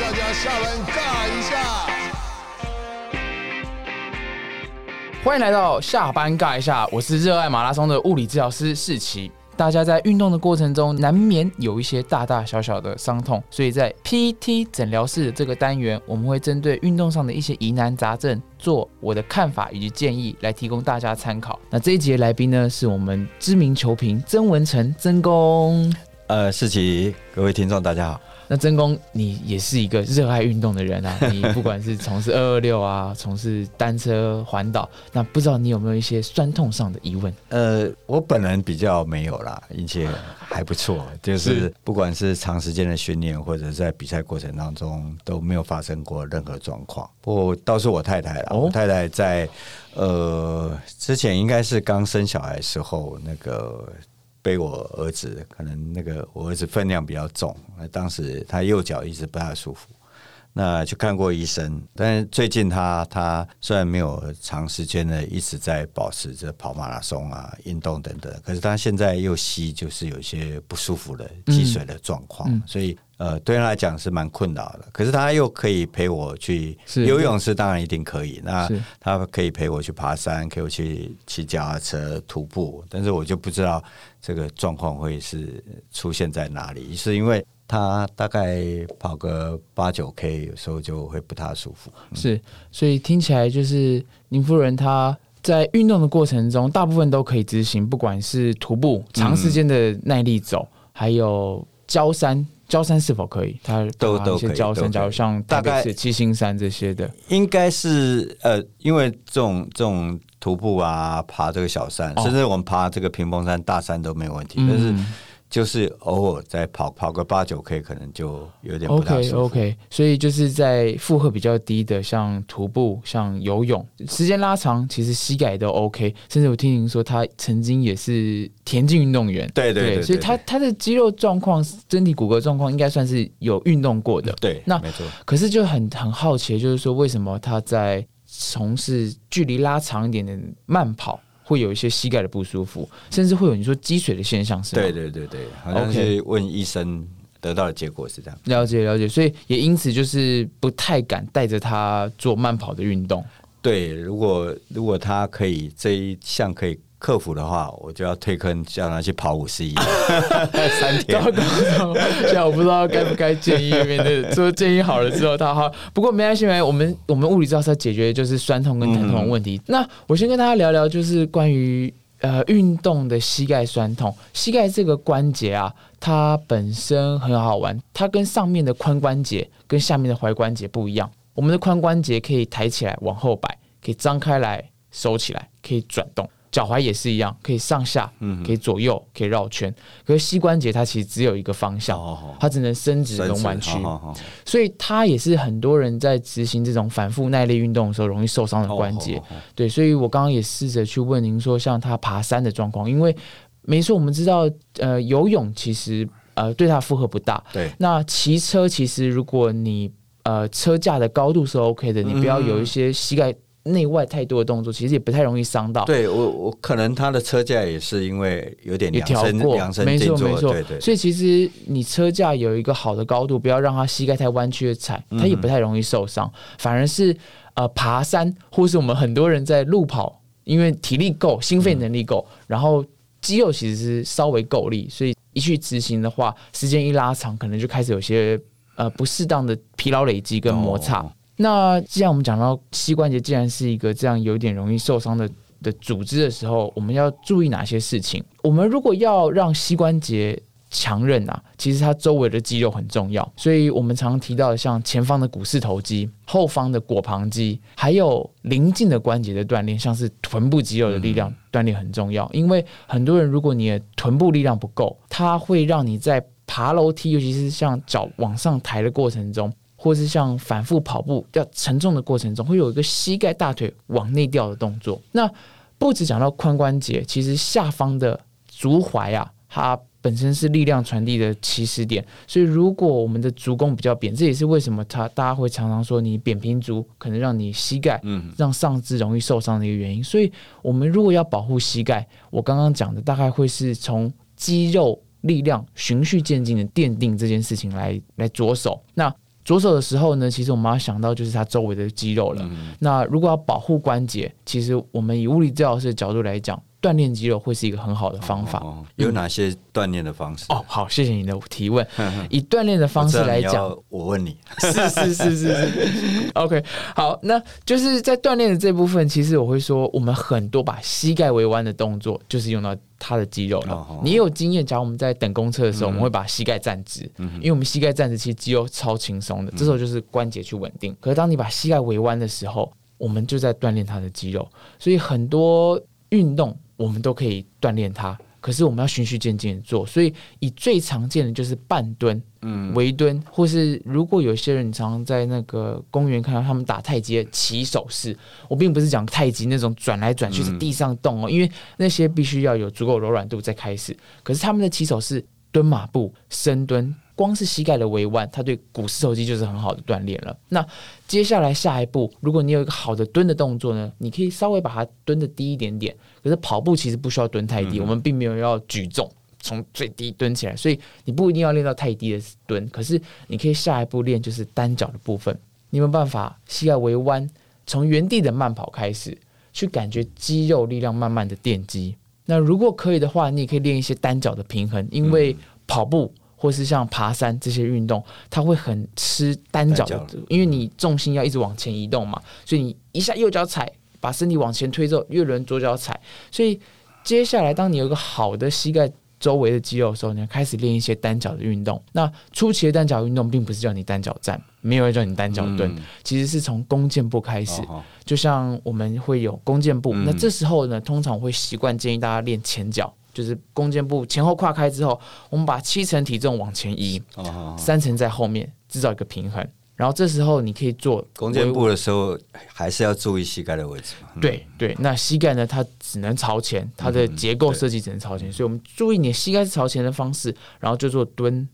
大家下班尬一下。欢迎来到下班尬一下，我是热爱马拉松的物理治疗师世奇。大家在运动的过程中，难免有一些大大小小的伤痛，所以在 PT 诊疗室这个单元，我们会针对运动上的一些疑难杂症，做我的看法以及建议，来提供大家参考。那这一节来宾呢，是我们知名球评曾文成曾公。呃，世奇，各位听众，大家好。那真公，你也是一个热爱运动的人啊！你不管是从事二二六啊，从事单车环岛，那不知道你有没有一些酸痛上的疑问？呃，我本人比较没有啦，一切还不错。就是不管是长时间的训练，或者在比赛过程当中，都没有发生过任何状况。不过倒是我太太了，我太太在呃之前应该是刚生小孩时候那个。背我儿子，可能那个我儿子分量比较重，那当时他右脚一直不太舒服，那去看过医生，但是最近他他虽然没有长时间的一直在保持着跑马拉松啊、运动等等，可是他现在又吸，就是有一些不舒服的积水的状况，所以。呃，对他来讲是蛮困扰的，可是他又可以陪我去游泳，是当然一定可以。那他可以陪我去爬山，可以去骑脚踏车、徒步，但是我就不知道这个状况会是出现在哪里。是因为他大概跑个八九 K，有时候就会不太舒服。是，所以听起来就是宁夫人她在运动的过程中，大部分都可以执行，不管是徒步、长时间的耐力走，还有焦山。焦山是否可以？它都都可以。焦山，假如像大概是七星山这些的，应该是呃，因为这种这种徒步啊，爬这个小山，甚至我们爬这个屏风山大山都没有问题，但是。就是偶尔在跑跑个八九 K，可能就有点不太舒服。OK，所以就是在负荷比较低的，像徒步、像游泳，时间拉长，其实膝盖都 OK。甚至我听您说，他曾经也是田径运动员。对对对，所以他他的肌肉状况、身体骨骼状况，应该算是有运动过的。对，那没错。可是就很很好奇，就是说为什么他在从事距离拉长一点的慢跑？会有一些膝盖的不舒服，甚至会有你说积水的现象，是吗？对对对对，好像是问医生得到的结果是这样。了解了解，所以也因此就是不太敢带着他做慢跑的运动。对，如果如果他可以这一项可以。克服的话，我就要退坑，叫他去跑五十一 三天。现在我不知道该不该建议，免得说建议好了之后他哈。不过没关系没，我们我们物理治疗师解决就是酸痛跟疼痛的问题。那我先跟大家聊聊，就是关于呃运动的膝盖酸痛。膝盖这个关节啊，它本身很好玩，它跟上面的髋关节跟下面的踝关节不一样。我们的髋关节可以抬起来往后摆，可以张开来收起来，可以转动。脚踝也是一样，可以上下，可以左右，可以绕圈。可是膝关节它其实只有一个方向，它只能伸直跟弯曲，所以它也是很多人在执行这种反复耐力运动的时候容易受伤的关节。对，所以我刚刚也试着去问您说，像他爬山的状况，因为没错，我们知道，呃，游泳其实呃对他负荷不大。对，那骑车其实如果你呃车架的高度是 OK 的，你不要有一些膝盖。内外太多的动作，其实也不太容易伤到。对我，我可能他的车架也是因为有点量身量身没错没错，对对。所以其实你车架有一个好的高度，不要让他膝盖太弯曲的踩，他也不太容易受伤。反而是呃爬山，或是我们很多人在路跑，因为体力够，心肺能力够，然后肌肉其实是稍微够力，所以一去执行的话，时间一拉长，可能就开始有些呃不适当的疲劳累积跟摩擦。那既然我们讲到膝关节，既然是一个这样有点容易受伤的的组织的时候，我们要注意哪些事情？我们如果要让膝关节强韧啊，其实它周围的肌肉很重要。所以我们常常提到的，像前方的股四头肌、后方的腘旁肌，还有邻近的关节的锻炼，像是臀部肌肉的力量锻炼很重要。因为很多人，如果你的臀部力量不够，它会让你在爬楼梯，尤其是像脚往上抬的过程中。或是像反复跑步要沉重的过程中，会有一个膝盖、大腿往内掉的动作。那不止讲到髋关节，其实下方的足踝啊，它本身是力量传递的起始点。所以，如果我们的足弓比较扁，这也是为什么他大家会常常说你扁平足可能让你膝盖，嗯，让上肢容易受伤的一个原因。所以，我们如果要保护膝盖，我刚刚讲的大概会是从肌肉力量循序渐进的奠定这件事情来来着手。那左手的时候呢，其实我们要想到就是它周围的肌肉了。那如果要保护关节，其实我们以物理治疗师的角度来讲，锻炼肌肉会是一个很好的方法。哦有哪些锻炼的方式？哦，好，谢谢你的提问。以锻炼的方式来讲，我问你，是是是是是，OK，好，那就是在锻炼的这部分，其实我会说，我们很多把膝盖微弯的动作，就是用到它的肌肉了。你也有经验，假如我们在等公车的时候，我们会把膝盖站直，因为我们膝盖站直，其实肌肉超轻松的，这时候就是关节去稳定。可是当你把膝盖微弯的时候，我们就在锻炼它的肌肉，所以很多运动我们都可以锻炼它。可是我们要循序渐进的做，所以以最常见的就是半蹲、嗯、围蹲，或是如果有些人常常在那个公园看到他们打太极的起手式，我并不是讲太极那种转来转去在地上动哦，因为那些必须要有足够柔软度再开始。可是他们的起手式蹲马步、深蹲，光是膝盖的微弯，它对股四头肌就是很好的锻炼了。那接下来下一步，如果你有一个好的蹲的动作呢，你可以稍微把它蹲的低一点点。可是跑步其实不需要蹲太低，我们并没有要举重从最低蹲起来，所以你不一定要练到太低的蹲。可是你可以下一步练就是单脚的部分，你有没有办法膝盖微弯，从原地的慢跑开始，去感觉肌肉力量慢慢的奠基。那如果可以的话，你也可以练一些单脚的平衡，因为跑步或是像爬山这些运动，它会很吃单脚的脚，因为你重心要一直往前移动嘛，所以你一下右脚踩，把身体往前推之后，又轮左脚踩，所以接下来当你有一个好的膝盖。周围的肌肉的时候，你要开始练一些单脚的运动。那初期的单脚运动，并不是叫你单脚站，没有人叫你单脚蹲，其实是从弓箭步开始。哦就像我们会有弓箭步，那这时候呢，通常会习惯建议大家练前脚，就是弓箭步前后跨开之后，我们把七成体重往前移，三成在后面，制造一个平衡。然后这时候你可以做弓箭步的时候还是要注意膝盖的位置嘛。对对，那膝盖呢，它只能朝前，它的结构设计只能朝前，所以我们注意你膝盖是朝前的方式，然后就做蹲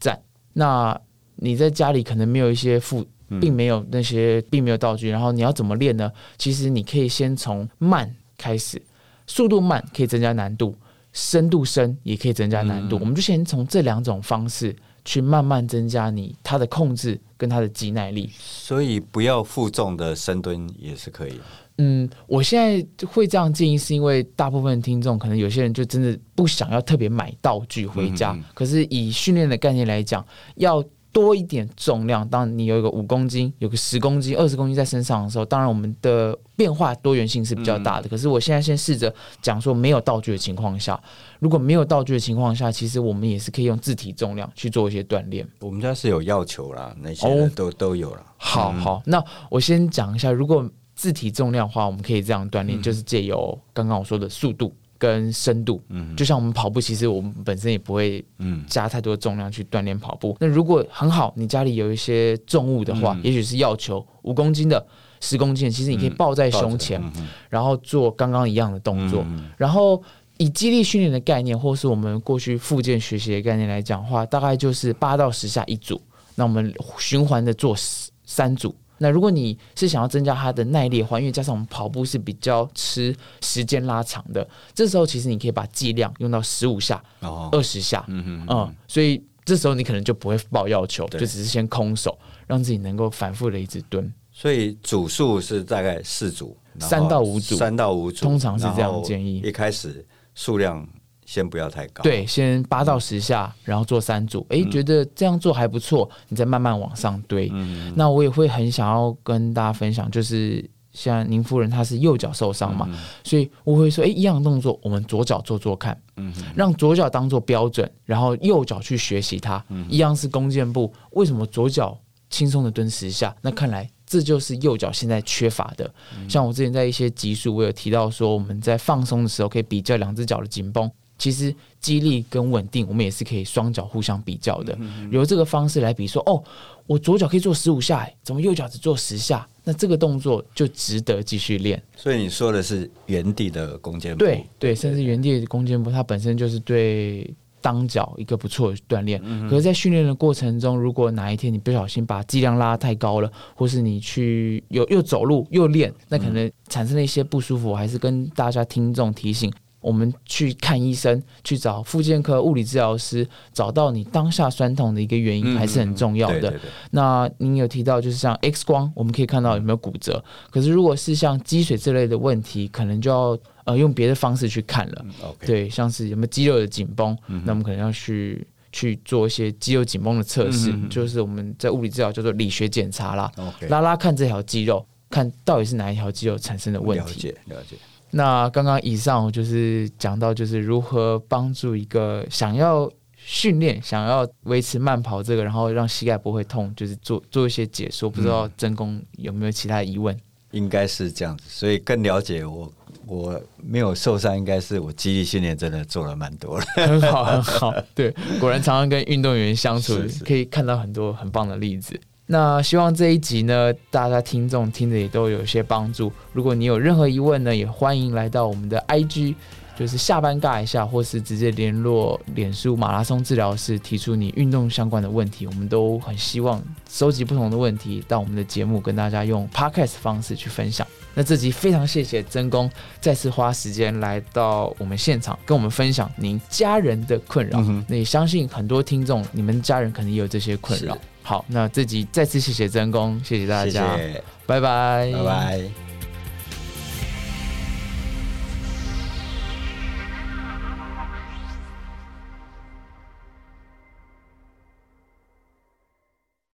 站。那你在家里可能没有一些副，并没有那些，并没有道具，然后你要怎么练呢？其实你可以先从慢开始，速度慢可以增加难度，深度深也可以增加难度。我们就先从这两种方式去慢慢增加你它的控制跟它的肌耐力。所以不要负重的深蹲也是可以。嗯，我现在会这样建议，是因为大部分听众可能有些人就真的不想要特别买道具回家，可是以训练的概念来讲，要多一点重量。当你有一个五公斤、有个十公斤、二十公斤在身上的时候，当然我们的变化多元性是比较大的。可是我现在先试着讲说，没有道具的情况下，如果没有道具的情况下，其实我们也是可以用自体重量去做一些锻炼。我们家是有要求啦，那些哦都、都有了。好好，那我先讲一下，如果自体重量的话，我们可以这样锻炼，就是借由刚刚我说的速度跟深度。嗯，就像我们跑步，其实我们本身也不会嗯加太多重量去锻炼跑步。那如果很好，你家里有一些重物的话，也许是要求五公斤的、十公斤的，其实你可以抱在胸前，然后做刚刚一样的动作，然后。以肌力训练的概念，或是我们过去附件学习的概念来讲的话，大概就是八到十下一组。那我们循环的做三组。那如果你是想要增加它的耐力的话，因为加上我们跑步是比较吃时间拉长的，这时候其实你可以把剂量用到十五下、哦，二十下，嗯哼，嗯，所以这时候你可能就不会报要求，就只是先空手，让自己能够反复的一直蹲。所以组数是大概四组，三到五组三到五组，通常是这样建议一开始数量先不要太高，对，先八到十下，然后做三组，诶，觉得这样做还不错，你再慢慢往上堆。那我也会很想要跟大家分享，就是像宁夫人她是右脚受伤嘛，所以我会说，诶，一样动作，我们左脚做做看，让左脚当做标准，然后右脚去学习它，一样是弓箭步，为什么左脚轻松的蹲十下？那看来。这就是右脚现在缺乏的。像我之前在一些集数，我有提到说，我们在放松的时候可以比较两只脚的紧绷。其实肌力跟稳定，我们也是可以双脚互相比较的。由这个方式来比说，哦，我左脚可以做十五下，哎怎么右脚只做十下？那这个动作就值得继续练。所以你说的是原地的弓箭步，对对，甚至原地的弓箭步，它本身就是对当脚一个不错的锻炼。可是，在训练的过程中，如果哪一天你不小心把剂量拉太高了，或是你去又又走路又练，那可能产生了一些不舒服。我还是跟大家听众提醒，我们去看医生，去找复健科、物理治疗师，找到你当下酸痛的一个原因，还是很重要的。对对对那您有提到，就是像 X 光，我们可以看到有没有骨折。可是如果是像积水这类的问题，可能就要呃用别的方式去看了。对，像是有没有肌肉的紧绷，那我们可能要去去做一些肌肉紧绷的测试，嗯就是我们在物理治疗叫做理学检查啦，拉拉看这条肌肉，看到底是哪一条肌肉产生的问题了。解了解。那刚刚以上我就是讲到，就是如何帮助一个想要训练、想要维持慢跑这个，然后让膝盖不会痛，就是做做一些解说。不知道真工有没有其他疑问？应该是这样子，所以更了解我。我没有受伤，应该是我肌力训练真的做了蛮多了。很好，很好。对，果然常常跟运动员相处可以看到很多很棒的例子。那希望这一集呢，大家听众听着也都有一些帮助。如果你有任何疑问呢，也欢迎来到我们的 IG，就是下班尬一下，或是直接联络脸书马拉松治疗师，提出你运动相关的问题。我们都很希望收集不同的问题，到我们的节目跟大家用 Podcast 方式去分享。那这集非常谢谢真公再次花时间来到我们现场，跟我们分享您家人的困扰。嗯那也相信很多听众，你们家人可能也有这些困扰是。好，那这集再次谢谢真公，谢谢大谢家，谢，拜拜，拜拜。